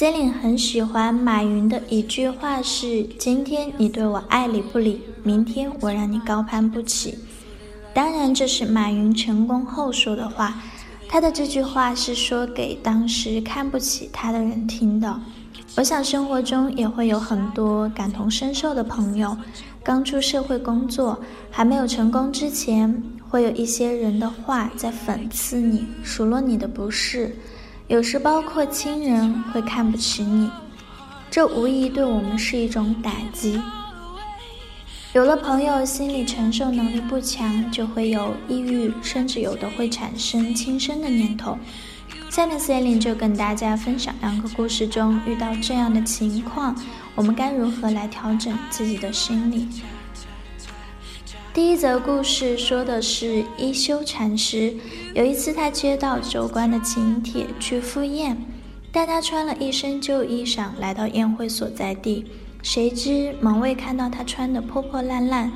Celine 很喜欢马云的一句话是：“今天你对我爱理不理，明天我让你高攀不起。”当然，这是马云成功后说的话。他的这句话是说给当时看不起他的人听的。我想生活中也会有很多感同身受的朋友。刚出社会工作，还没有成功之前，会有一些人的话在讽刺你，数落你的不是。有时包括亲人会看不起你，这无疑对我们是一种打击。有了朋友心理承受能力不强，就会有抑郁，甚至有的会产生轻生的念头。下面 Celine 就跟大家分享两个故事中遇到这样的情况，我们该如何来调整自己的心理。第一则故事说的是一休禅师。有一次，他接到州官的请帖去赴宴，但他穿了一身旧衣裳来到宴会所在地。谁知门卫看到他穿得破破烂烂，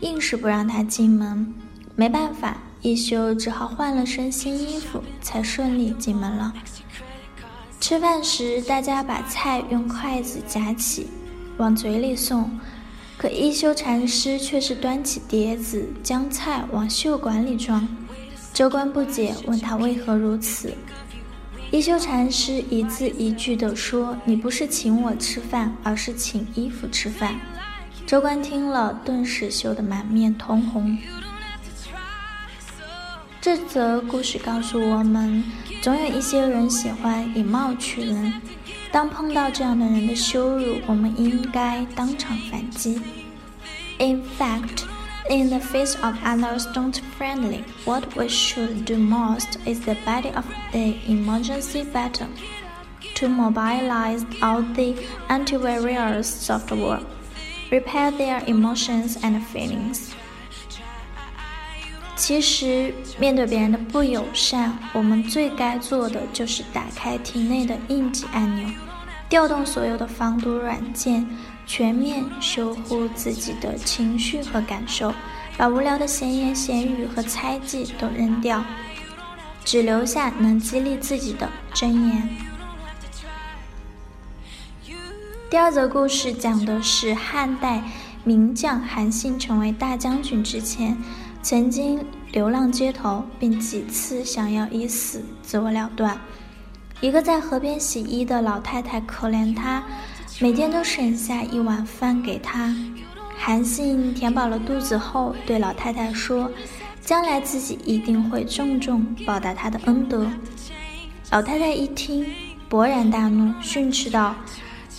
硬是不让他进门。没办法，一休只好换了身新衣服，才顺利进门了。吃饭时，大家把菜用筷子夹起，往嘴里送。可一休禅师却是端起碟子，将菜往袖管里装。州官不解，问他为何如此。一休禅师一字一句地说：“你不是请我吃饭，而是请衣服吃饭。”州官听了，顿时羞得满面通红。这则故事告诉我们，总有一些人喜欢以貌取人。当碰到这样的人的羞辱，我们应该当场反击。In fact, in the face of others don't friendly, what we should do most is the body of the emergency button to mobilize all the antivirus software, repair their emotions and feelings. 其实，面对别人的不友善，我们最该做的就是打开体内的应急按钮，调动所有的防毒软件，全面修护自己的情绪和感受，把无聊的闲言闲语和猜忌都扔掉，只留下能激励自己的真言。第二则故事讲的是汉代名将韩信成为大将军之前。曾经流浪街头，并几次想要以死自我了断。一个在河边洗衣的老太太可怜他，每天都省下一碗饭给他。韩信填饱了肚子后，对老太太说：“将来自己一定会重重报答他的恩德。”老太太一听，勃然大怒，训斥道：“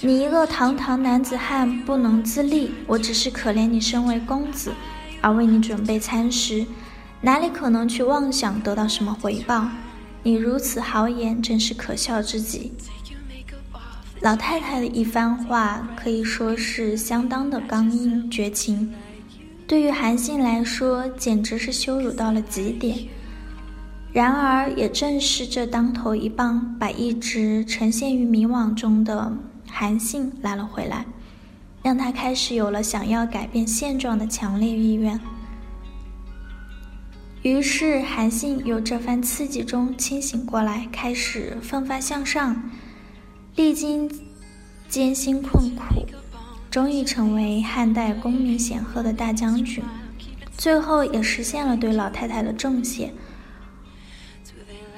你一个堂堂男子汉，不能自立！我只是可怜你身为公子。”而为你准备餐食，哪里可能去妄想得到什么回报？你如此豪言，真是可笑之极。老太太的一番话可以说是相当的刚硬绝情，对于韩信来说，简直是羞辱到了极点。然而，也正是这当头一棒，把一直沉陷于迷惘中的韩信拉了回来。让他开始有了想要改变现状的强烈意愿。于是，韩信由这番刺激中清醒过来，开始奋发向上。历经艰辛困苦，终于成为汉代功名显赫的大将军。最后，也实现了对老太太的重谢。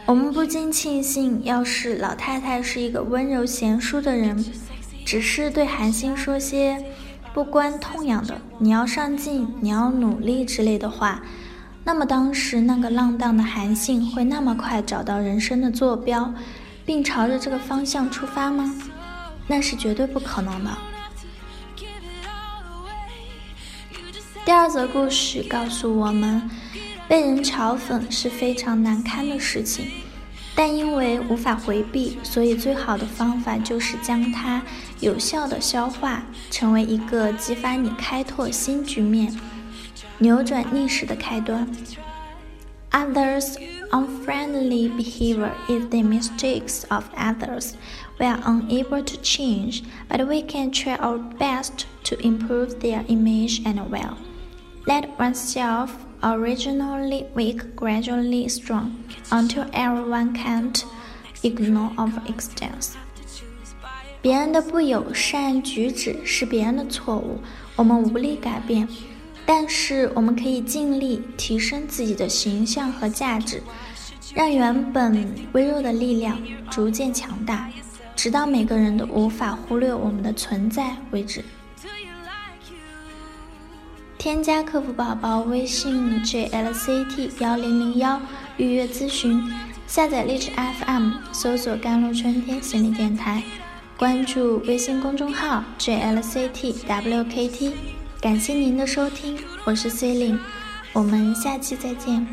我们不禁庆幸，要是老太太是一个温柔贤淑的人。只是对韩信说些不关痛痒的“你要上进，你要努力”之类的话，那么当时那个浪荡的韩信会那么快找到人生的坐标，并朝着这个方向出发吗？那是绝对不可能的。第二则故事告诉我们，被人嘲讽是非常难堪的事情，但因为无法回避，所以最好的方法就是将它有效的消化，成为一个激发你开拓新局面、扭转历史的开端。Others' unfriendly behavior is the mistakes of others. We are unable to change, but we can try our best to improve their image and well. Let oneself originally weak, gradually strong, until everyone can't ignore our existence. 别人的不友善举止是别人的错误，我们无力改变，但是我们可以尽力提升自己的形象和价值，让原本微弱的力量逐渐强大，直到每个人都无法忽略我们的存在为止。添加客服宝宝微信 jlct 幺零零幺预约咨询，下载荔枝 FM 搜索“甘露春天心理电台”，关注微信公众号 jlct wkt。感谢您的收听，我是 C 琳，我们下期再见。